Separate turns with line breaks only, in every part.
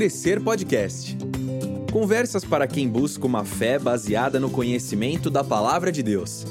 Crescer Podcast. Conversas para quem busca uma fé baseada no conhecimento da palavra de Deus.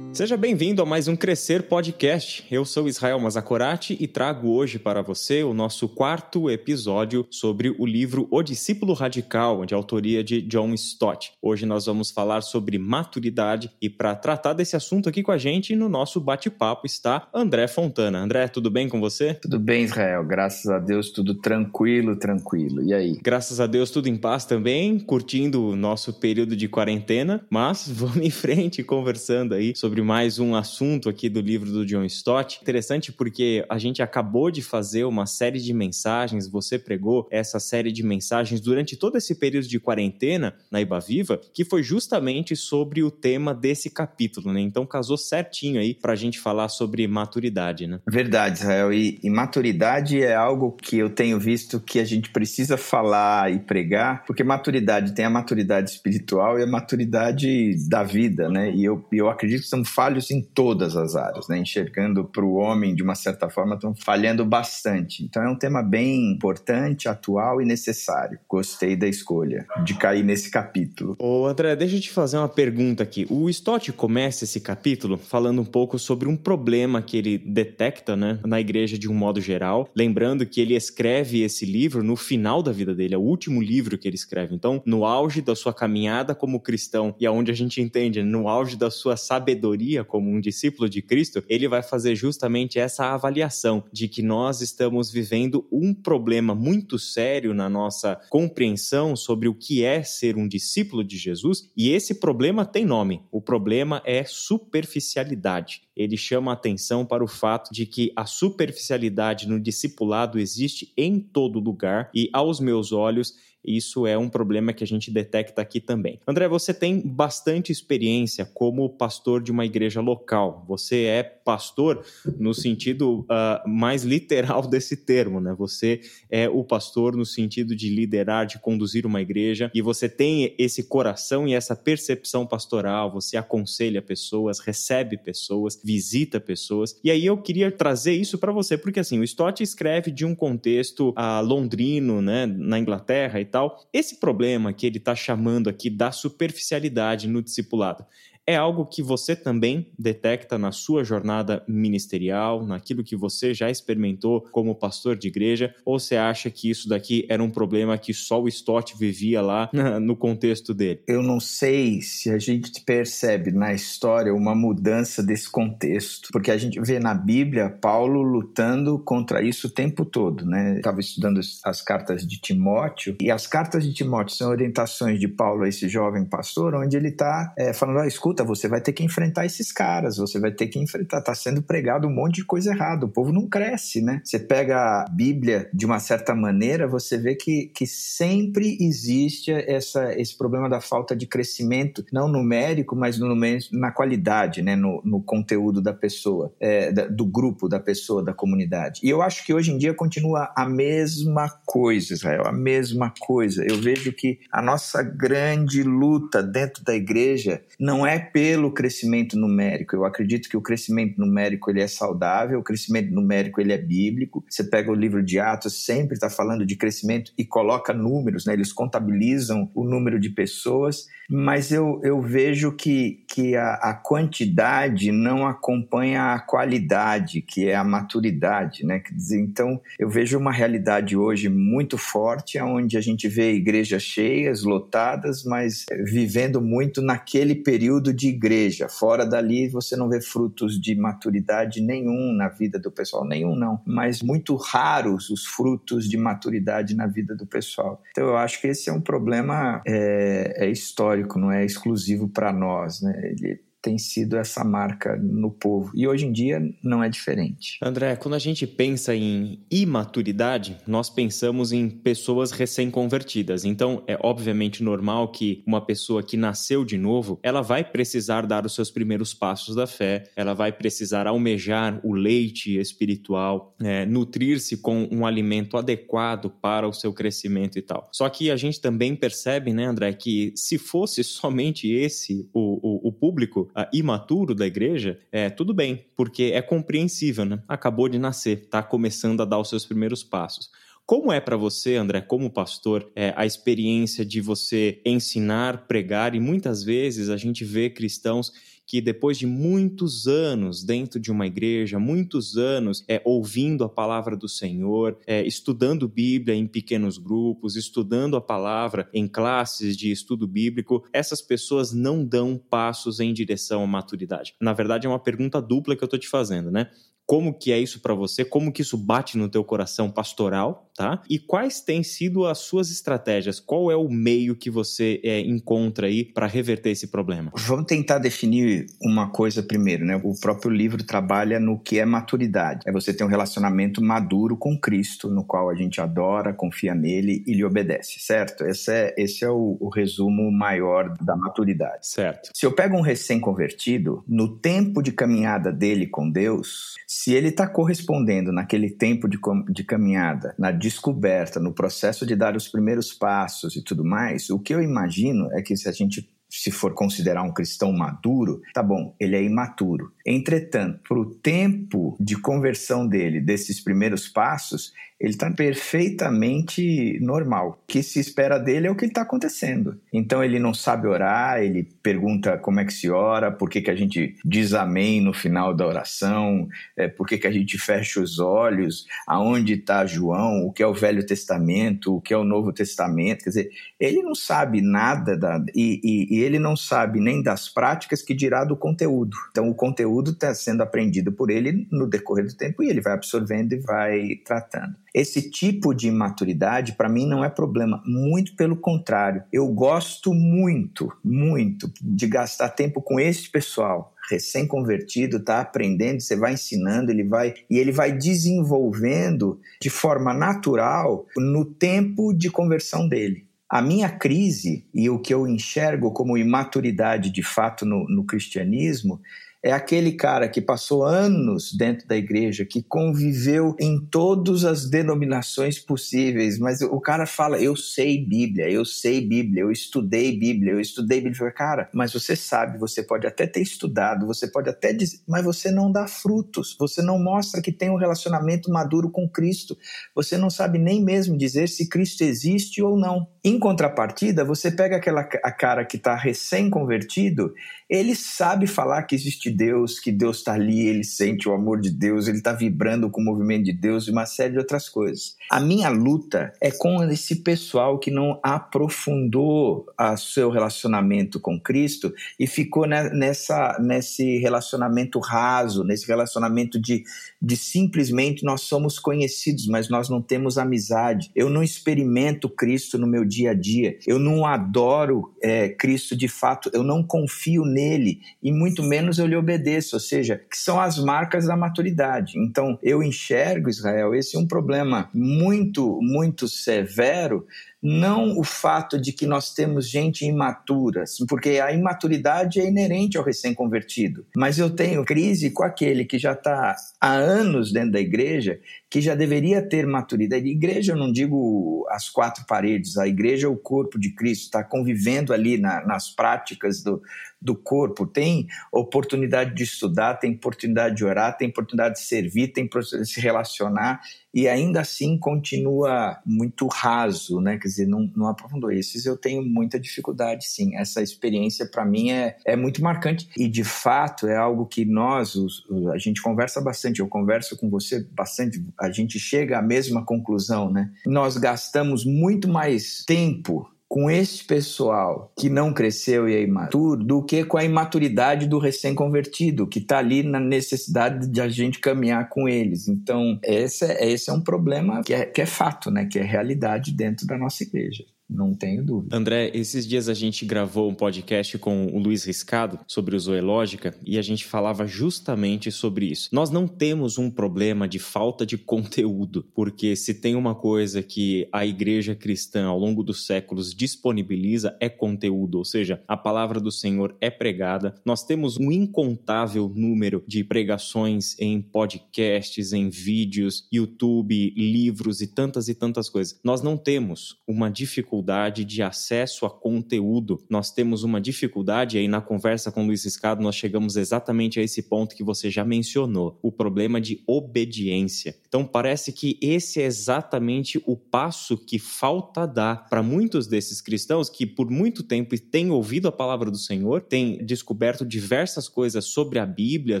Seja bem-vindo a mais um Crescer Podcast. Eu sou Israel Mazakorati e trago hoje para você o nosso quarto episódio sobre o livro O Discípulo Radical, de autoria de John Stott. Hoje nós vamos falar sobre maturidade e para tratar desse assunto aqui com a gente no nosso bate-papo está André Fontana. André, tudo bem com você?
Tudo bem, Israel. Graças a Deus, tudo tranquilo, tranquilo. E aí?
Graças a Deus, tudo em paz também, curtindo o nosso período de quarentena, mas vamos em frente conversando aí sobre mais um assunto aqui do livro do John Stott. Interessante porque a gente acabou de fazer uma série de mensagens, você pregou essa série de mensagens durante todo esse período de quarentena na Iba Viva, que foi justamente sobre o tema desse capítulo, né? Então casou certinho aí pra gente falar sobre maturidade, né?
Verdade, Israel. E, e maturidade é algo que eu tenho visto que a gente precisa falar e pregar, porque maturidade tem a maturidade espiritual e a maturidade da vida, né? E eu, eu acredito que estamos falhos em todas as áreas, né? Enxergando para o homem de uma certa forma, estão falhando bastante. Então é um tema bem importante, atual e necessário. Gostei da escolha de cair nesse capítulo.
Ô André, deixa eu te fazer uma pergunta aqui. O Stott começa esse capítulo falando um pouco sobre um problema que ele detecta, né, na igreja de um modo geral. Lembrando que ele escreve esse livro no final da vida dele, é o último livro que ele escreve. Então, no auge da sua caminhada como cristão e aonde a gente entende, no auge da sua sabedoria como um discípulo de Cristo, ele vai fazer justamente essa avaliação de que nós estamos vivendo um problema muito sério na nossa compreensão sobre o que é ser um discípulo de Jesus, e esse problema tem nome. O problema é superficialidade. Ele chama atenção para o fato de que a superficialidade no discipulado existe em todo lugar e aos meus olhos isso é um problema que a gente detecta aqui também. André, você tem bastante experiência como pastor de uma igreja local. Você é pastor no sentido uh, mais literal desse termo, né? Você é o pastor no sentido de liderar, de conduzir uma igreja, e você tem esse coração e essa percepção pastoral. Você aconselha pessoas, recebe pessoas, visita pessoas. E aí eu queria trazer isso para você, porque assim, o Stott escreve de um contexto uh, londrino, né, na Inglaterra e tal. Esse problema que ele está chamando aqui da superficialidade no discipulado é algo que você também detecta na sua jornada ministerial, naquilo que você já experimentou como pastor de igreja, ou você acha que isso daqui era um problema que só o Stott vivia lá no contexto dele?
Eu não sei se a gente percebe na história uma mudança desse contexto, porque a gente vê na Bíblia Paulo lutando contra isso o tempo todo, né? Estava estudando as cartas de Timóteo e as cartas de Timóteo são orientações de Paulo a esse jovem pastor, onde ele está é, falando: ah, escuta escuta, você vai ter que enfrentar esses caras, você vai ter que enfrentar, tá sendo pregado um monte de coisa errada, o povo não cresce, né? Você pega a Bíblia de uma certa maneira, você vê que, que sempre existe essa, esse problema da falta de crescimento, não numérico, mas no, na qualidade, né? No, no conteúdo da pessoa, é, do grupo da pessoa, da comunidade. E eu acho que hoje em dia continua a mesma coisa, Israel, a mesma coisa. Eu vejo que a nossa grande luta dentro da igreja não é pelo crescimento numérico. Eu acredito que o crescimento numérico ele é saudável, o crescimento numérico ele é bíblico. Você pega o livro de Atos, sempre está falando de crescimento e coloca números, né? eles contabilizam o número de pessoas, mas eu, eu vejo que, que a, a quantidade não acompanha a qualidade, que é a maturidade. Né? Quer dizer, então, eu vejo uma realidade hoje muito forte, onde a gente vê igrejas cheias, lotadas, mas vivendo muito naquele período de igreja. Fora dali você não vê frutos de maturidade nenhum na vida do pessoal, nenhum não, mas muito raros os frutos de maturidade na vida do pessoal. Então eu acho que esse é um problema é, é histórico, não é exclusivo para nós, né? Ele tem sido essa marca no povo. E hoje em dia não é diferente.
André, quando a gente pensa em imaturidade, nós pensamos em pessoas recém-convertidas. Então, é obviamente normal que uma pessoa que nasceu de novo, ela vai precisar dar os seus primeiros passos da fé, ela vai precisar almejar o leite espiritual, é, nutrir-se com um alimento adequado para o seu crescimento e tal. Só que a gente também percebe, né, André, que se fosse somente esse o, o, o público, uh, imaturo da igreja, é tudo bem, porque é compreensível, né? Acabou de nascer, está começando a dar os seus primeiros passos. Como é para você, André, como pastor, é, a experiência de você ensinar, pregar e muitas vezes a gente vê cristãos que depois de muitos anos dentro de uma igreja, muitos anos é, ouvindo a palavra do Senhor, é, estudando Bíblia em pequenos grupos, estudando a palavra em classes de estudo bíblico, essas pessoas não dão passos em direção à maturidade. Na verdade, é uma pergunta dupla que eu estou te fazendo, né? como que é isso para você, como que isso bate no teu coração pastoral, tá? E quais têm sido as suas estratégias? Qual é o meio que você é, encontra aí para reverter esse problema?
Vamos tentar definir uma coisa primeiro, né? O próprio livro trabalha no que é maturidade. É você ter um relacionamento maduro com Cristo, no qual a gente adora, confia nele e lhe obedece, certo? Esse é, esse é o, o resumo maior da maturidade.
Certo.
Se eu pego um recém-convertido, no tempo de caminhada dele com Deus, se ele está correspondendo naquele tempo de, de caminhada, na descoberta, no processo de dar os primeiros passos e tudo mais, o que eu imagino é que se a gente se for considerar um cristão maduro, tá bom, ele é imaturo. Entretanto, para o tempo de conversão dele, desses primeiros passos, ele está perfeitamente normal. O que se espera dele é o que está acontecendo. Então ele não sabe orar, ele pergunta como é que se ora, por que, que a gente diz amém no final da oração, é, por que, que a gente fecha os olhos, aonde está João, o que é o Velho Testamento, o que é o Novo Testamento. Quer dizer, ele não sabe nada da, e, e, e ele não sabe nem das práticas que dirá do conteúdo. Então o conteúdo está sendo aprendido por ele no decorrer do tempo e ele vai absorvendo e vai tratando. Esse tipo de imaturidade, para mim, não é problema. Muito pelo contrário. Eu gosto muito, muito de gastar tempo com esse pessoal recém-convertido, está aprendendo, você vai ensinando, ele vai e ele vai desenvolvendo de forma natural no tempo de conversão dele. A minha crise e o que eu enxergo como imaturidade de fato no, no cristianismo é aquele cara que passou anos dentro da igreja, que conviveu em todas as denominações possíveis, mas o cara fala: Eu sei Bíblia, eu sei Bíblia, eu estudei Bíblia, eu estudei Bíblia. Cara, mas você sabe, você pode até ter estudado, você pode até dizer, mas você não dá frutos, você não mostra que tem um relacionamento maduro com Cristo, você não sabe nem mesmo dizer se Cristo existe ou não. Em contrapartida, você pega aquela a cara que está recém-convertido ele sabe falar que existe Deus, que Deus está ali, ele sente o amor de Deus, ele está vibrando com o movimento de Deus e uma série de outras coisas. A minha luta é com esse pessoal que não aprofundou o seu relacionamento com Cristo e ficou nessa, nesse relacionamento raso, nesse relacionamento de, de simplesmente nós somos conhecidos, mas nós não temos amizade. Eu não experimento Cristo no meu dia a dia, eu não adoro é, Cristo de fato, eu não confio nele e muito menos eu lhe obedeço, ou seja, que são as marcas da maturidade. Então, eu enxergo, Israel, esse é um problema muito, muito severo não o fato de que nós temos gente imatura, porque a imaturidade é inerente ao recém-convertido, mas eu tenho crise com aquele que já está há anos dentro da igreja, que já deveria ter maturidade. Igreja, eu não digo as quatro paredes, a igreja é o corpo de Cristo, está convivendo ali na, nas práticas do, do corpo, tem oportunidade de estudar, tem oportunidade de orar, tem oportunidade de servir, tem oportunidade de se relacionar, e ainda assim continua muito raso, né? Quer dizer, não, não aprofundou. Esses eu tenho muita dificuldade, sim. Essa experiência, para mim, é, é muito marcante e, de fato, é algo que nós, os, a gente conversa bastante, eu converso com você bastante, a gente chega à mesma conclusão, né? Nós gastamos muito mais tempo com esse pessoal que não cresceu e é imaturo do que com a imaturidade do recém-convertido, que está ali na necessidade de a gente caminhar com eles. Então, esse, é, esse é um problema que é, que é fato, né? que é realidade dentro da nossa igreja. Não tenho dúvida.
André, esses dias a gente gravou um podcast com o Luiz Riscado sobre o Zoológica e a gente falava justamente sobre isso. Nós não temos um problema de falta de conteúdo, porque se tem uma coisa que a igreja cristã ao longo dos séculos disponibiliza é conteúdo, ou seja, a palavra do Senhor é pregada. Nós temos um incontável número de pregações em podcasts, em vídeos, YouTube, livros e tantas e tantas coisas. Nós não temos uma dificuldade dificuldade de acesso a conteúdo. Nós temos uma dificuldade, aí na conversa com o Luiz Escado nós chegamos exatamente a esse ponto que você já mencionou, o problema de obediência. Então parece que esse é exatamente o passo que falta dar para muitos desses cristãos que por muito tempo têm ouvido a palavra do Senhor, têm descoberto diversas coisas sobre a Bíblia,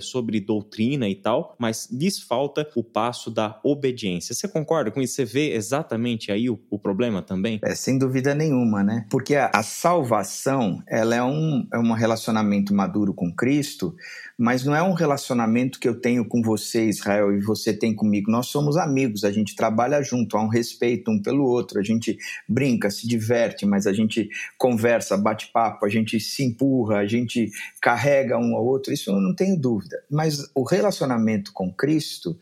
sobre doutrina e tal, mas lhes falta o passo da obediência. Você concorda com isso? Você vê exatamente aí o, o problema também?
É, sem dúvida nenhuma, né? Porque a, a salvação, ela é um, é um relacionamento maduro com Cristo, mas não é um relacionamento que eu tenho com você, Israel, e você tem comigo. Nós somos amigos, a gente trabalha junto, há um respeito um pelo outro, a gente brinca, se diverte, mas a gente conversa, bate papo, a gente se empurra, a gente carrega um ao outro, isso eu não tenho dúvida. Mas o relacionamento com Cristo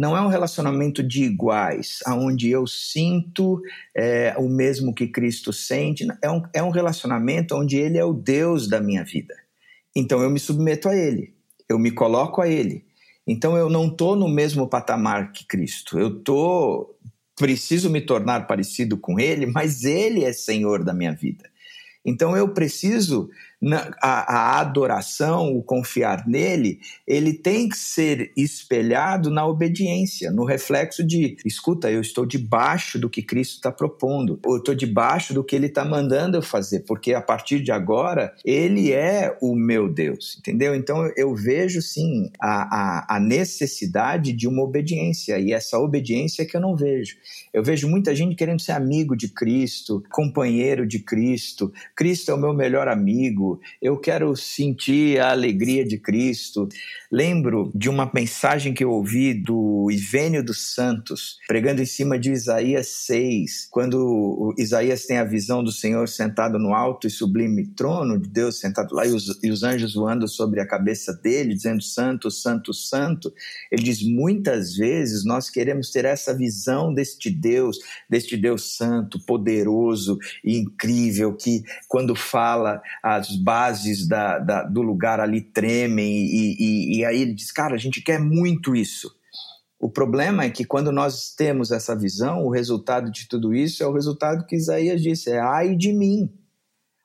não é um relacionamento de iguais, aonde eu sinto é, o mesmo que Cristo sente. É um, é um relacionamento onde Ele é o Deus da minha vida. Então eu me submeto a Ele, eu me coloco a Ele. Então eu não estou no mesmo patamar que Cristo. Eu tô preciso me tornar parecido com Ele, mas Ele é Senhor da minha vida. Então eu preciso na, a, a, adoração, o confiar nele, ele tem que ser espelhado na obediência, no reflexo de: escuta, eu estou debaixo do que Cristo está propondo, eu estou debaixo do que ele está mandando eu fazer, porque a partir de agora ele é o meu Deus, entendeu? Então eu vejo sim a, a, a necessidade de uma obediência, e essa obediência é que eu não vejo. Eu vejo muita gente querendo ser amigo de Cristo, companheiro de Cristo, Cristo é o meu melhor amigo eu quero sentir a alegria de Cristo. Lembro de uma mensagem que eu ouvi do Ivênio dos Santos, pregando em cima de Isaías 6, quando Isaías tem a visão do Senhor sentado no alto e sublime trono de Deus sentado lá e os, e os anjos voando sobre a cabeça dele, dizendo Santo, Santo, Santo. Ele diz: muitas vezes nós queremos ter essa visão deste Deus, deste Deus santo, poderoso e incrível, que quando fala as bases da, da, do lugar ali tremem, e, e, e aí ele diz: Cara, a gente quer muito isso. O problema é que quando nós temos essa visão, o resultado de tudo isso é o resultado que Isaías disse: é ai de mim.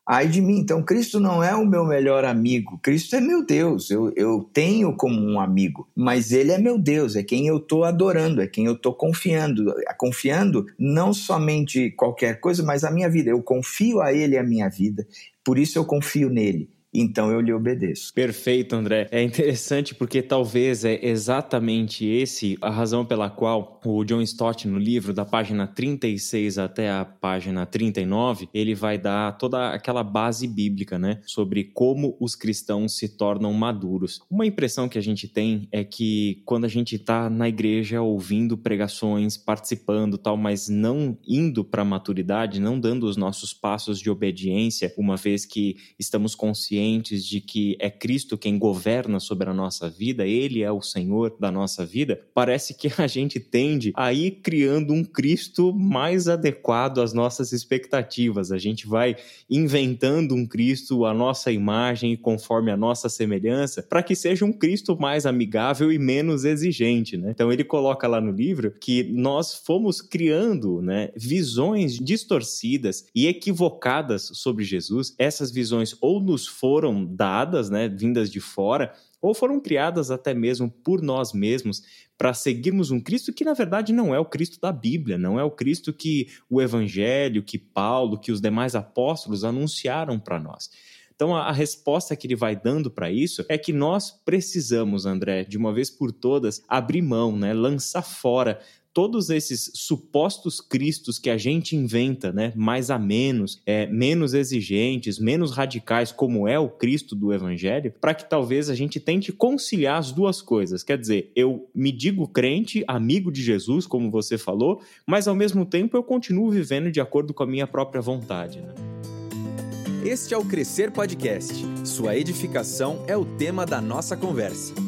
Ai de mim. Então, Cristo não é o meu melhor amigo. Cristo é meu Deus. Eu, eu tenho como um amigo. Mas Ele é meu Deus. É quem eu estou adorando. É quem eu estou confiando. Confiando não somente qualquer coisa, mas a minha vida. Eu confio a Ele a minha vida. Por isso eu confio nele então eu lhe obedeço.
Perfeito, André. É interessante porque talvez é exatamente esse a razão pela qual o John Stott, no livro, da página 36 até a página 39, ele vai dar toda aquela base bíblica, né? Sobre como os cristãos se tornam maduros. Uma impressão que a gente tem é que quando a gente está na igreja ouvindo pregações, participando tal, mas não indo para a maturidade, não dando os nossos passos de obediência, uma vez que estamos conscientes conscientes de que é Cristo quem governa sobre a nossa vida, Ele é o Senhor da nossa vida, parece que a gente tende a ir criando um Cristo mais adequado às nossas expectativas. A gente vai inventando um Cristo à nossa imagem e conforme a nossa semelhança, para que seja um Cristo mais amigável e menos exigente. Né? Então ele coloca lá no livro que nós fomos criando né, visões distorcidas e equivocadas sobre Jesus. Essas visões ou nos foram foram dadas, né, vindas de fora, ou foram criadas até mesmo por nós mesmos para seguirmos um Cristo que na verdade não é o Cristo da Bíblia, não é o Cristo que o Evangelho, que Paulo, que os demais apóstolos anunciaram para nós. Então, a, resposta que ele vai dando para isso é que nós precisamos, André, de uma vez por todas, abrir mão, né, lançar fora todos esses supostos cristos que a gente inventa, né, mais a menos, é, menos exigentes, menos radicais, como é o Cristo do Evangelho, para que talvez a gente tente conciliar as duas coisas. Quer dizer, eu me digo crente, amigo de Jesus, como você falou, mas ao mesmo tempo eu continuo vivendo de acordo com a minha própria vontade. Né?
Este é o Crescer Podcast. Sua edificação é o tema da nossa conversa.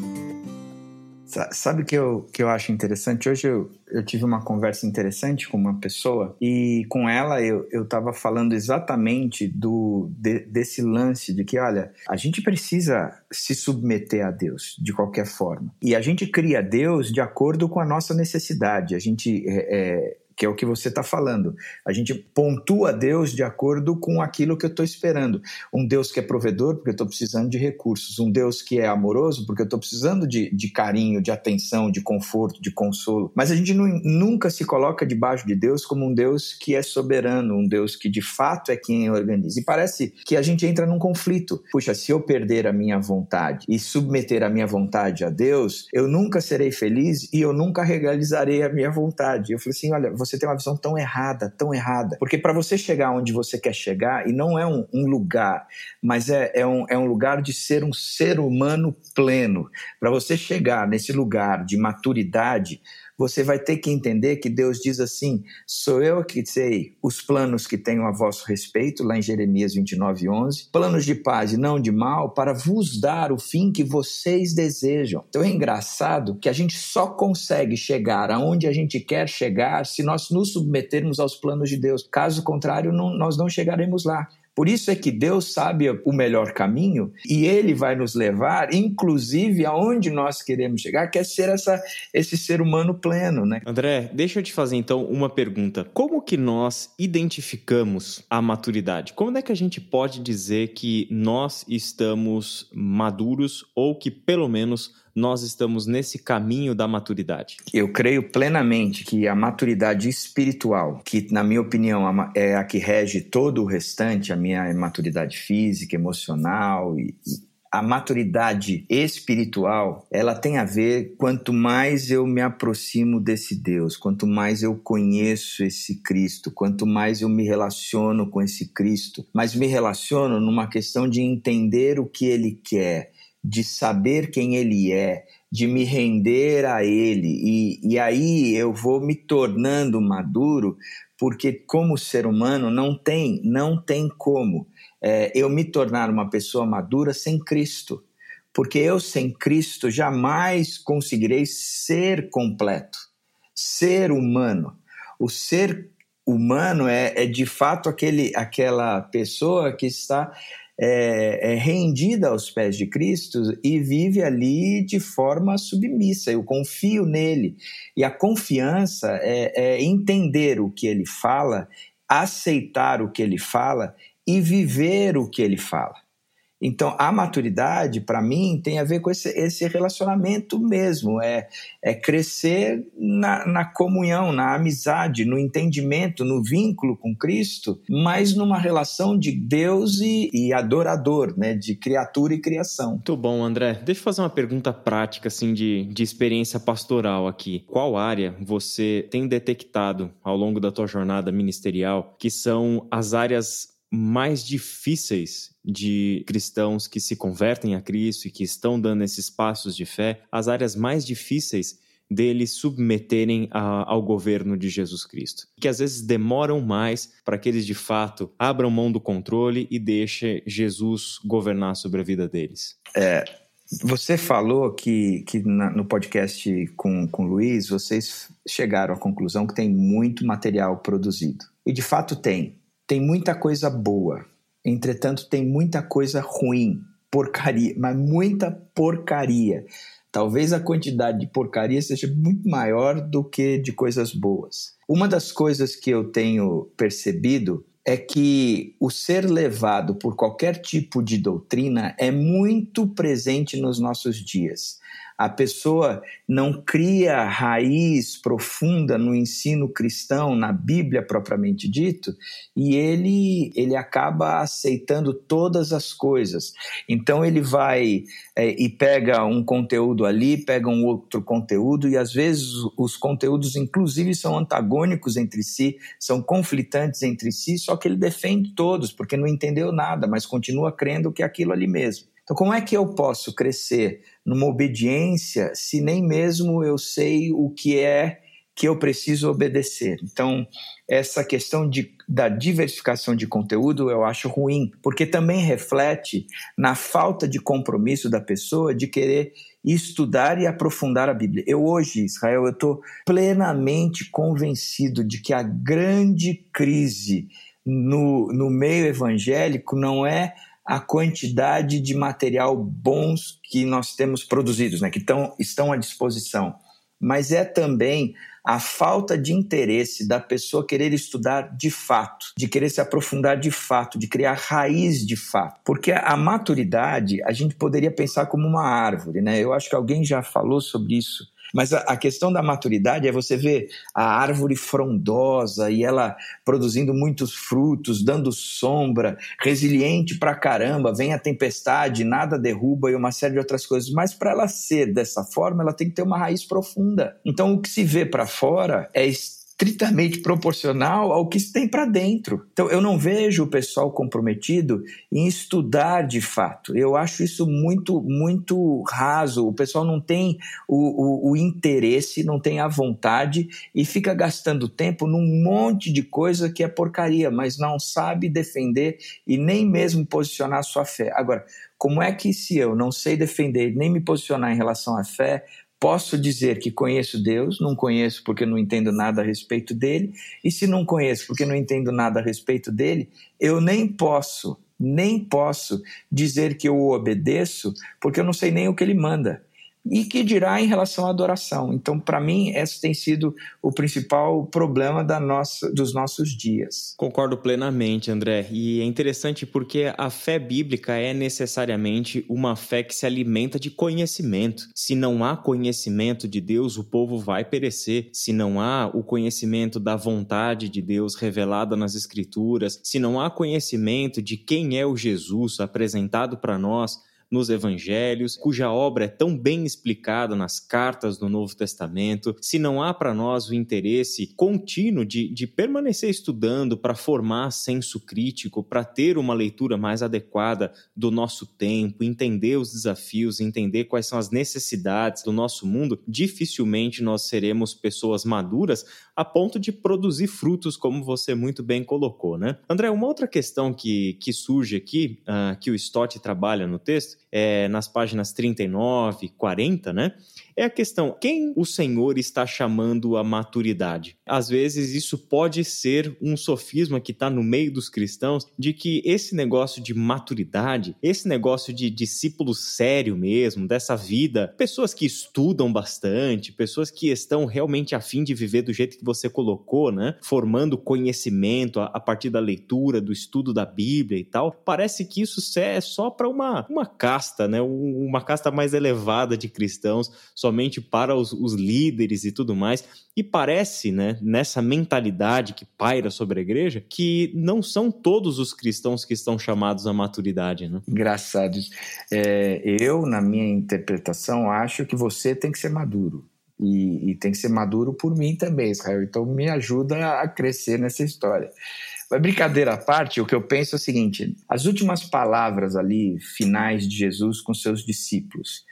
Sabe o que eu, que eu acho interessante? Hoje eu, eu tive uma conversa interessante com uma pessoa e com ela eu estava falando exatamente do, de, desse lance de que, olha, a gente precisa se submeter a Deus de qualquer forma. E a gente cria Deus de acordo com a nossa necessidade. A gente é, é que é o que você está falando. A gente pontua Deus de acordo com aquilo que eu estou esperando. Um Deus que é provedor, porque eu estou precisando de recursos. Um Deus que é amoroso, porque eu estou precisando de, de carinho, de atenção, de conforto, de consolo. Mas a gente não, nunca se coloca debaixo de Deus como um Deus que é soberano, um Deus que de fato é quem organiza. E parece que a gente entra num conflito. Puxa, se eu perder a minha vontade e submeter a minha vontade a Deus, eu nunca serei feliz e eu nunca realizarei a minha vontade. Eu falei assim: olha, você tem uma visão tão errada, tão errada. Porque para você chegar onde você quer chegar, e não é um, um lugar, mas é, é, um, é um lugar de ser um ser humano pleno. Para você chegar nesse lugar de maturidade, você vai ter que entender que Deus diz assim: sou eu que sei os planos que tenho a vosso respeito, lá em Jeremias 29, 11, planos de paz e não de mal, para vos dar o fim que vocês desejam. Então é engraçado que a gente só consegue chegar aonde a gente quer chegar se nós nos submetermos aos planos de Deus. Caso contrário, não, nós não chegaremos lá. Por isso é que Deus sabe o melhor caminho e Ele vai nos levar, inclusive, aonde nós queremos chegar, que é ser essa, esse ser humano pleno, né?
André, deixa eu te fazer então uma pergunta. Como que nós identificamos a maturidade? Como é que a gente pode dizer que nós estamos maduros ou que pelo menos nós estamos nesse caminho da maturidade?
Eu creio plenamente que a maturidade espiritual, que na minha opinião é a que rege todo o restante, a minha maturidade física, emocional e, a maturidade espiritual, ela tem a ver quanto mais eu me aproximo desse Deus, quanto mais eu conheço esse Cristo, quanto mais eu me relaciono com esse Cristo, mas me relaciono numa questão de entender o que ele quer, de saber quem ele é, de me render a ele. E, e aí eu vou me tornando maduro, porque como ser humano não tem, não tem como é, eu me tornar uma pessoa madura sem Cristo. Porque eu sem Cristo jamais conseguirei ser completo, ser humano. O ser humano é, é de fato aquele, aquela pessoa que está é, é, rendida aos pés de Cristo e vive ali de forma submissa. Eu confio nele. E a confiança é, é entender o que ele fala, aceitar o que ele fala e viver o que ele fala. Então, a maturidade, para mim, tem a ver com esse, esse relacionamento mesmo. É, é crescer na, na, comunhão, na amizade, no entendimento, no vínculo com Cristo, mas numa relação de Deus e, e adorador, né? de criatura e criação.
Muito bom, André. Deixa eu fazer uma pergunta prática, assim, de, de experiência pastoral aqui. Qual área você tem detectado ao longo da tua jornada ministerial que são as áreas mais difíceis de cristãos que se convertem a Cristo e que estão dando esses passos de fé, as áreas mais difíceis deles submeterem a, ao governo de Jesus Cristo. Que às vezes demoram mais para que eles de fato abram mão do controle e deixem Jesus governar sobre a vida deles.
É, você falou que, que na, no podcast com, com o Luiz, vocês chegaram à conclusão que tem muito material produzido. E de fato tem tem muita coisa boa, entretanto, tem muita coisa ruim, porcaria, mas muita porcaria. Talvez a quantidade de porcaria seja muito maior do que de coisas boas. Uma das coisas que eu tenho percebido é que o ser levado por qualquer tipo de doutrina é muito presente nos nossos dias a pessoa não cria raiz profunda no ensino cristão, na Bíblia propriamente dito, e ele, ele acaba aceitando todas as coisas. Então ele vai é, e pega um conteúdo ali, pega um outro conteúdo, e às vezes os conteúdos, inclusive, são antagônicos entre si, são conflitantes entre si, só que ele defende todos, porque não entendeu nada, mas continua crendo que é aquilo ali mesmo. Então, como é que eu posso crescer numa obediência se nem mesmo eu sei o que é que eu preciso obedecer? Então, essa questão de, da diversificação de conteúdo eu acho ruim, porque também reflete na falta de compromisso da pessoa de querer estudar e aprofundar a Bíblia. Eu hoje, Israel, eu estou plenamente convencido de que a grande crise no, no meio evangélico não é a quantidade de material bons que nós temos produzidos, né, que tão, estão à disposição, mas é também a falta de interesse da pessoa querer estudar de fato, de querer se aprofundar de fato, de criar raiz de fato. Porque a maturidade a gente poderia pensar como uma árvore, né? Eu acho que alguém já falou sobre isso mas a, a, questão da maturidade é você ver a árvore frondosa e ela produzindo muitos frutos, dando sombra, resiliente pra caramba, vem a tempestade, nada derruba e uma série de outras coisas. Mas para ela ser dessa forma, ela tem que ter uma raiz profunda. Então o que se vê para fora é estritamente proporcional ao que se tem para dentro. Então, eu não vejo o pessoal comprometido em estudar de fato. Eu acho isso muito, muito raso. O pessoal não tem o, o, o interesse, não tem a vontade e fica gastando tempo num monte de coisa que é porcaria, mas não sabe defender e nem mesmo posicionar a sua fé. Agora, como é que se eu não sei defender nem me posicionar em relação à fé, Posso dizer que conheço Deus, não conheço porque não entendo nada a respeito dele, e se não conheço porque não entendo nada a respeito dele, eu nem posso, nem posso dizer que eu o obedeço porque eu não sei nem o que ele manda e que dirá em relação à adoração. Então, para mim, esse tem sido o principal problema da nossa, dos nossos dias.
Concordo plenamente, André. E é interessante porque a fé bíblica é necessariamente uma fé que se alimenta de conhecimento. Se não há conhecimento de Deus, o povo vai perecer. Se não há o conhecimento da vontade de Deus revelada nas Escrituras, se não há conhecimento de quem é o Jesus apresentado para nós, nos evangelhos, cuja obra é tão bem explicada nas cartas do Novo Testamento, se não há para nós o interesse contínuo de, de permanecer estudando para formar senso crítico, para ter uma leitura mais adequada do nosso tempo, entender os desafios, entender quais são as necessidades do nosso mundo, dificilmente nós seremos pessoas maduras a ponto de produzir frutos, como você muito bem colocou, né? André, uma outra questão que, que surge aqui, uh, que o Stott trabalha no texto, é, nas páginas 39, 40, né? É a questão: quem o Senhor está chamando a maturidade? Às vezes isso pode ser um sofisma que está no meio dos cristãos de que esse negócio de maturidade, esse negócio de discípulo sério mesmo, dessa vida, pessoas que estudam bastante, pessoas que estão realmente afim de viver do jeito que você colocou, né? Formando conhecimento a, partir da leitura, do estudo da Bíblia e tal. Parece que isso é só para uma, uma casta, né? Uma casta mais elevada de cristãos, só somente para os, os líderes e tudo mais. E parece, né, nessa mentalidade que paira sobre a igreja, que não são todos os cristãos que estão chamados à maturidade. Né?
Engraçado. É, eu, na minha interpretação, acho que você tem que ser maduro. E, e, tem que ser maduro por mim também, Israel. Então me ajuda a crescer nessa história. Mas brincadeira à parte, o que eu penso é o seguinte: as últimas palavras ali, finais de Jesus com seus discípulos,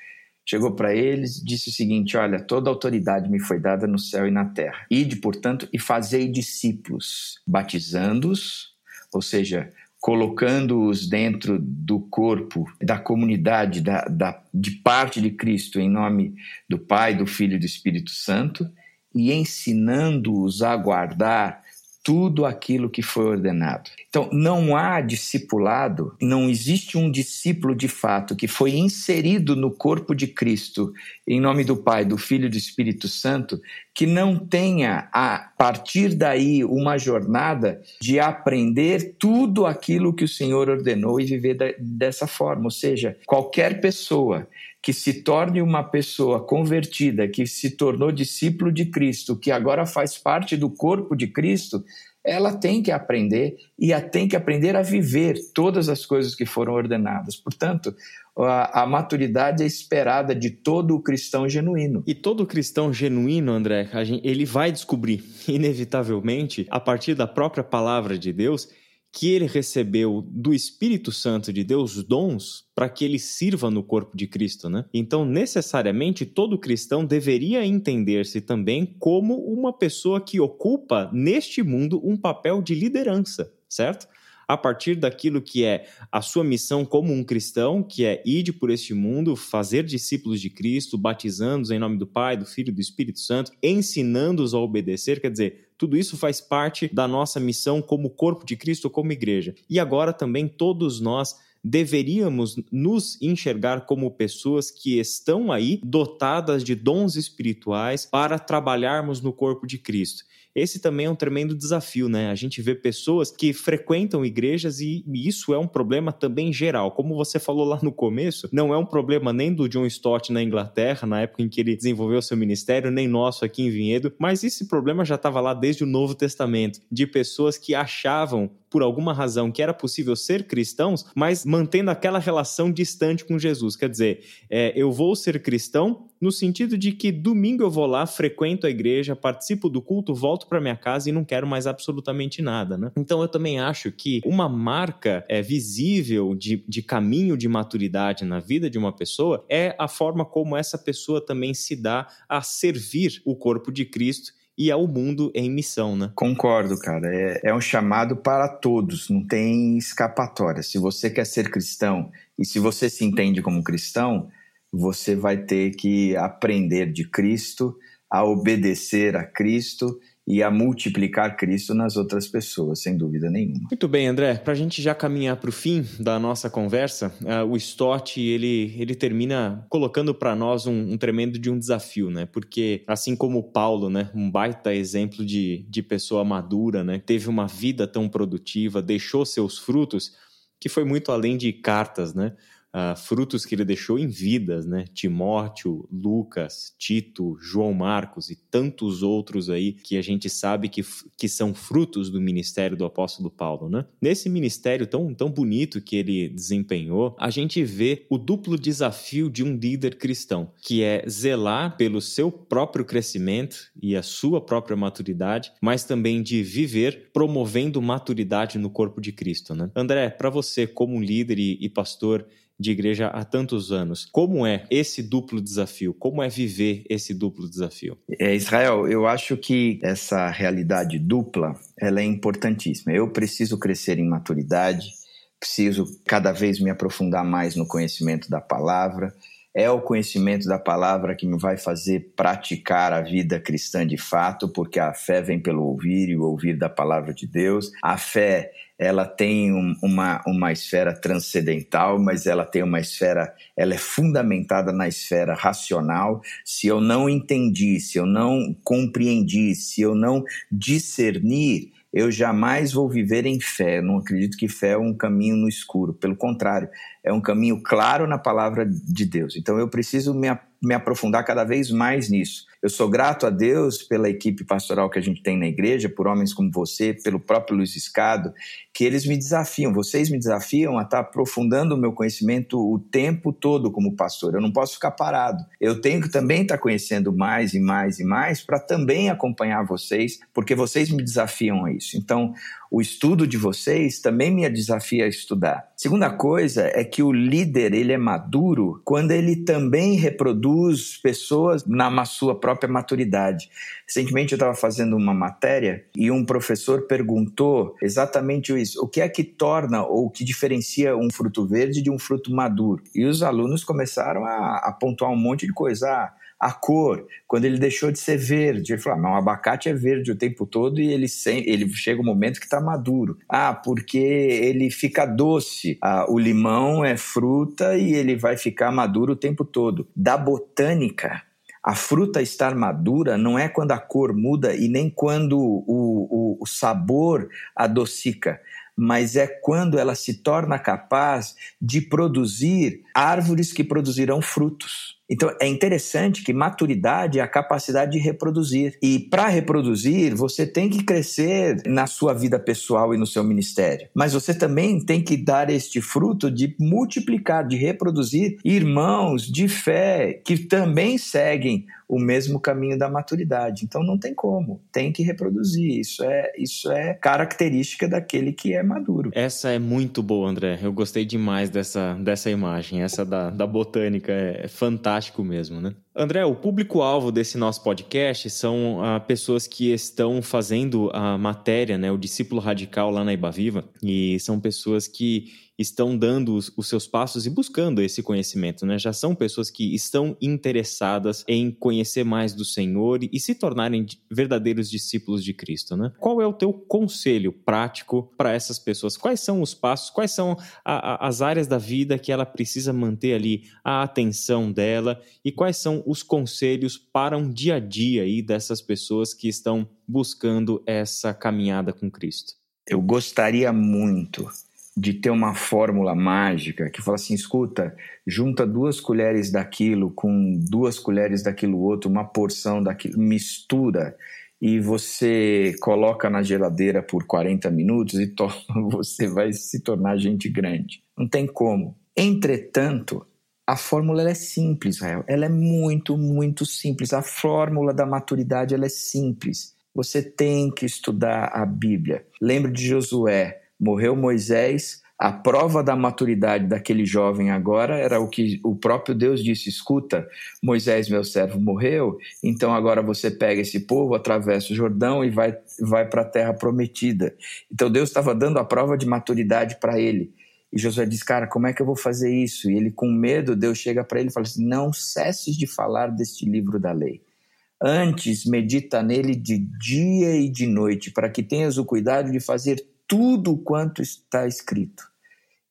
chegou para eles disse o seguinte: Olha, toda autoridade me foi dada no céu e na terra. Ide, portanto, e fazei discípulos, batizando-os, ou seja, colocando-os dentro do corpo, da comunidade, da, da, de parte de Cristo, em nome do Pai, do Filho e do Espírito Santo, e ensinando-os a guardar tudo aquilo que foi ordenado. Então, não há discipulado, não existe um discípulo de fato que foi inserido no corpo de Cristo, em nome do Pai, do Filho e do Espírito Santo, que não tenha a partir daí uma jornada de aprender tudo aquilo que o Senhor ordenou e viver dessa forma. Ou seja, qualquer pessoa que se torne uma pessoa convertida, que se tornou discípulo de Cristo, que agora faz parte do corpo de Cristo, ela tem que aprender e a tem que aprender a viver todas as coisas que foram ordenadas. Portanto, a, a, maturidade é esperada de todo o cristão genuíno.
E todo cristão genuíno, André, ele vai descobrir, inevitavelmente, a partir da própria palavra de Deus, que ele recebeu do Espírito Santo de Deus dons para que ele sirva no corpo de Cristo, né? Então, necessariamente, todo cristão deveria entender-se também como uma pessoa que ocupa neste mundo um papel de liderança, certo? a partir daquilo que é a sua missão como um cristão, que é ir por este mundo, fazer discípulos de Cristo, batizando-os em nome do Pai, do Filho e do Espírito Santo, ensinando-os a obedecer, quer dizer, tudo isso faz parte da nossa missão como corpo de Cristo, como igreja. E agora também todos nós deveríamos nos enxergar como pessoas que estão aí dotadas de dons espirituais para trabalharmos no corpo de Cristo. Esse também é um tremendo desafio, né? A gente vê pessoas que frequentam igrejas e isso é um problema também geral. Como você falou lá no começo, não é um problema nem do John Stott na Inglaterra, na época em que ele desenvolveu seu ministério, nem nosso aqui em Vinhedo, mas esse problema já estava lá desde o Novo Testamento, de pessoas que achavam por alguma razão que era possível ser cristãos, mas mantendo aquela relação distante com Jesus. Quer dizer, é, eu vou ser cristão no sentido de que domingo eu vou lá, frequento a igreja, participo do culto, volto para minha casa e não quero mais absolutamente nada, né? Então eu também acho que uma marca é, visível de, de caminho de maturidade na vida de uma pessoa é a forma como essa pessoa também se dá a servir o corpo de Cristo e ao mundo em missão, né?
Concordo, cara. É, é um chamado para todos, não tem escapatória. Se você quer ser cristão e se você se entende como cristão, você vai ter que aprender de Cristo, a obedecer a Cristo e a multiplicar Cristo nas outras pessoas, sem dúvida nenhuma.
Muito bem, André. Para a gente já caminhar para o fim da nossa conversa, uh, o Stott ele, ele termina colocando para nós um, um, tremendo de um desafio, né? Porque assim como Paulo, né, um baita exemplo de, de pessoa madura, né, teve uma vida tão produtiva, deixou seus frutos, que foi muito além de cartas, né? Uh, frutos que ele deixou em vidas, né? Timóteo, Lucas, Tito, João Marcos e tantos outros aí que a gente sabe que, que são frutos do ministério do apóstolo Paulo, né? Nesse ministério tão, tão bonito que ele desempenhou, a gente vê o duplo desafio de um líder cristão, que é zelar pelo seu próprio crescimento e a sua própria maturidade, mas também de viver promovendo maturidade no corpo de Cristo, né? André, para você como líder e, e pastor, de igreja há tantos anos. Como é esse duplo desafio? Como é viver esse duplo desafio?
É, Israel, eu acho que essa realidade dupla ela é importantíssima. Eu preciso crescer em maturidade, preciso cada vez me aprofundar mais no conhecimento da palavra. É o conhecimento da palavra que me vai fazer praticar a vida cristã de fato, porque a fé vem pelo ouvir e o ouvir da palavra de Deus. A fé ela tem um, uma, uma esfera transcendental, mas ela tem uma esfera, ela é fundamentada na esfera racional. Se eu não entendi, se eu não compreendi, se eu não discernir, eu jamais vou viver em fé. Não acredito que fé é um caminho no escuro. Pelo contrário, é um caminho claro na palavra de Deus. Então eu preciso me, me aprofundar cada vez mais nisso. Eu sou grato a Deus pela equipe pastoral que a gente tem na igreja, por homens como você, pelo próprio Luiz Escado, que eles me desafiam, vocês me desafiam a estar aprofundando o meu conhecimento o tempo todo como pastor. Eu não posso ficar parado. Eu tenho que também estar conhecendo mais e mais e mais para também acompanhar vocês, porque vocês me desafiam a isso. Então, o estudo de vocês também me desafia a estudar. Segunda coisa é que o líder ele é maduro quando ele também reproduz pessoas na sua própria maturidade. Recentemente eu estava fazendo uma matéria e um professor perguntou exatamente isso: o que é que torna ou que diferencia um fruto verde de um fruto maduro? E os alunos começaram a, a pontuar um monte de coisa. Ah, a cor, quando ele deixou de ser verde. Ele falou: ah, o abacate é verde o tempo todo e ele, sem, ele chega um momento que está maduro. Ah, porque ele fica doce. Ah, o limão é fruta e ele vai ficar maduro o tempo todo. Da botânica, a fruta estar madura não é quando a cor muda e nem quando o, o, o sabor adocica mas é quando ela se torna capaz de produzir árvores que produzirão frutos. Então é interessante que maturidade é a capacidade de reproduzir. E para reproduzir, você tem que crescer na sua vida pessoal e no seu ministério. Mas você também tem que dar este fruto de multiplicar, de reproduzir irmãos de fé que também seguem o mesmo caminho da maturidade. Então não tem como, tem que reproduzir. Isso é, isso é característica daquele que é maduro.
Essa é muito boa, André. Eu gostei demais dessa, dessa imagem. Essa da, da botânica é, é fantástico mesmo, né? André, o público-alvo desse nosso podcast são ah, pessoas que estão fazendo a matéria, né, o discípulo radical lá na Ibaviva, e são pessoas que estão dando os, os, seus passos e buscando esse conhecimento, né? Já são pessoas que estão interessadas em conhecer mais do Senhor e, se tornarem verdadeiros discípulos de Cristo, né? Qual é o teu conselho prático para essas pessoas? Quais são os passos? Quais são a, a, as áreas da vida que ela precisa manter ali a atenção dela? E quais são os conselhos para um dia a dia aí dessas pessoas que estão buscando essa caminhada com Cristo?
Eu gostaria muito de ter uma fórmula mágica que fala assim: escuta, junta duas colheres daquilo com duas colheres daquilo outro, uma porção daquilo, mistura e você coloca na geladeira por 40 minutos e você vai se tornar gente grande. Não tem como. Entretanto, a fórmula é simples, Israel. Ela é muito, muito simples. A fórmula da maturidade ela é simples. Você tem que estudar a Bíblia. Lembre de Josué morreu Moisés, a prova da maturidade daquele jovem agora era o que o próprio Deus disse: escuta, Moisés, meu servo, morreu, então agora você pega esse povo, atravessa o Jordão e vai, vai para a terra prometida. Então Deus estava dando a prova de maturidade para ele. E Josué diz: Cara, como é que eu vou fazer isso? E ele, com medo, Deus chega para ele e fala assim: Não cesses de falar deste livro da lei. Antes, medita nele de dia e de noite, para que tenhas o cuidado de fazer tudo quanto está escrito.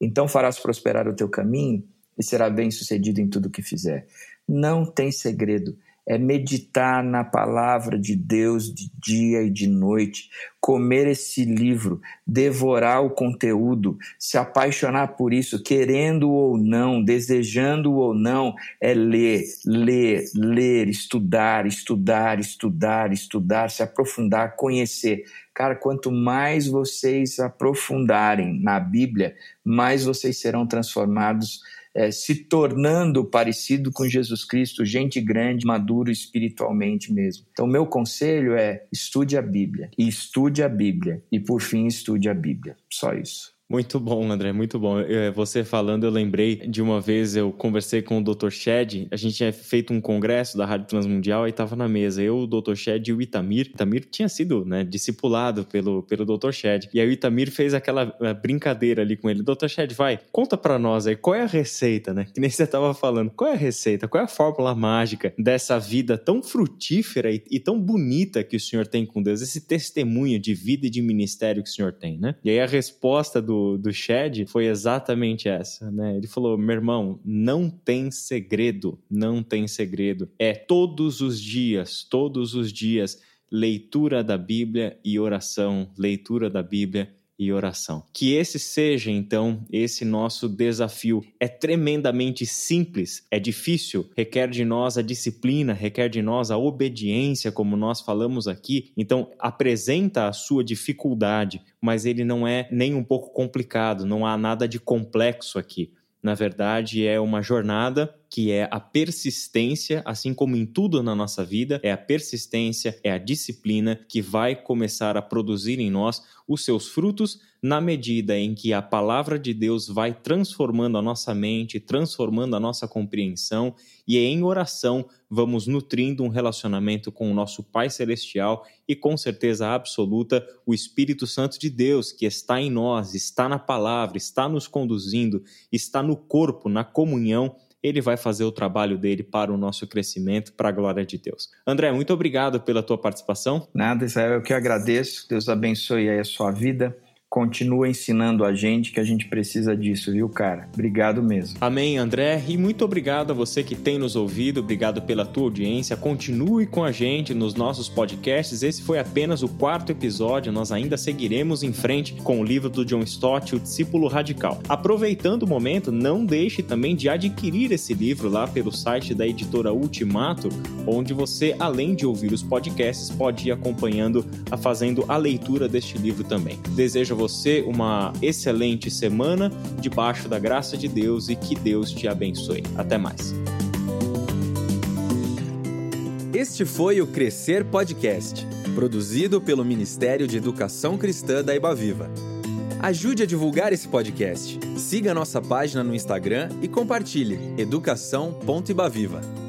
Então farás prosperar o teu caminho e será bem sucedido em tudo que fizer. Não tem segredo é meditar na palavra de Deus de dia e de noite, comer esse livro, devorar o conteúdo, se apaixonar por isso, querendo ou não, desejando ou não, é ler, ler, ler, estudar, estudar, estudar, estudar, se aprofundar, conhecer. Cara, quanto mais vocês aprofundarem na Bíblia, mais vocês serão transformados é, se tornando parecido com Jesus Cristo, gente grande, maduro espiritualmente mesmo. Então, meu conselho é estude a Bíblia, e estude a Bíblia, e por fim estude a Bíblia. Só isso.
Muito bom, André, muito bom. Eu, você falando, eu lembrei de uma vez eu conversei com o Dr. Shed, a gente tinha feito um congresso da Rádio Transmundial e estava na mesa, eu, o Dr. Shed e o Itamir. O Itamir tinha sido, né, discipulado pelo, pelo Dr. Shed. E aí o Itamir fez aquela eh, brincadeira ali com ele. Dr. Shed, vai, conta para nós aí, qual é a receita, né? Que nem você estava falando. Qual é a receita? Qual é a fórmula mágica dessa vida tão frutífera e, e tão bonita que o senhor tem com Deus? Esse testemunho de vida e de ministério que o senhor tem, né? E aí a resposta do do, Shed foi exatamente essa, né? Ele falou: meu irmão, não tem segredo, não tem segredo. É todos os dias, todos os dias, leitura da Bíblia e oração, leitura da Bíblia e oração. Que esse seja, então, esse nosso desafio. É tremendamente simples, é difícil, requer de nós a disciplina, requer de nós a obediência, como nós falamos aqui. Então, apresenta a sua dificuldade, mas ele não é nem um pouco complicado, não há nada de complexo aqui. Na verdade, é uma jornada que é a persistência, assim como em tudo na nossa vida, é a persistência, é a disciplina que vai começar a produzir em nós os seus frutos na medida em que a palavra de Deus vai transformando a nossa mente, transformando a nossa compreensão e em oração vamos nutrindo um relacionamento com o nosso Pai Celestial e com certeza absoluta o Espírito Santo de Deus que está em nós, está na palavra, está nos conduzindo, está no corpo, na comunhão ele vai fazer o trabalho dele para o nosso crescimento, para a glória de Deus. André, muito obrigado pela tua participação.
Nada, Israel, eu que agradeço. Deus abençoe aí a sua vida continua ensinando a gente que a gente precisa disso, viu, cara? Obrigado mesmo.
Amém, André. E muito obrigado a você que tem nos ouvido, obrigado pela tua audiência. Continue com a gente nos nossos podcasts. Esse foi apenas o quarto episódio, nós ainda seguiremos em frente com o livro do John Stott, O Discípulo Radical. Aproveitando o momento, não deixe também de adquirir esse livro lá pelo site da editora Ultimato, onde você, além de ouvir os podcasts, pode ir acompanhando, fazendo a leitura deste livro também. Desejo a você uma excelente semana debaixo da graça de Deus e que Deus te abençoe. Até mais.
Este foi o Crescer Podcast, produzido pelo Ministério de Educação Cristã da Ibaviva. Ajude a divulgar esse podcast. Siga nossa página no Instagram e compartilhe educação.ibaviva.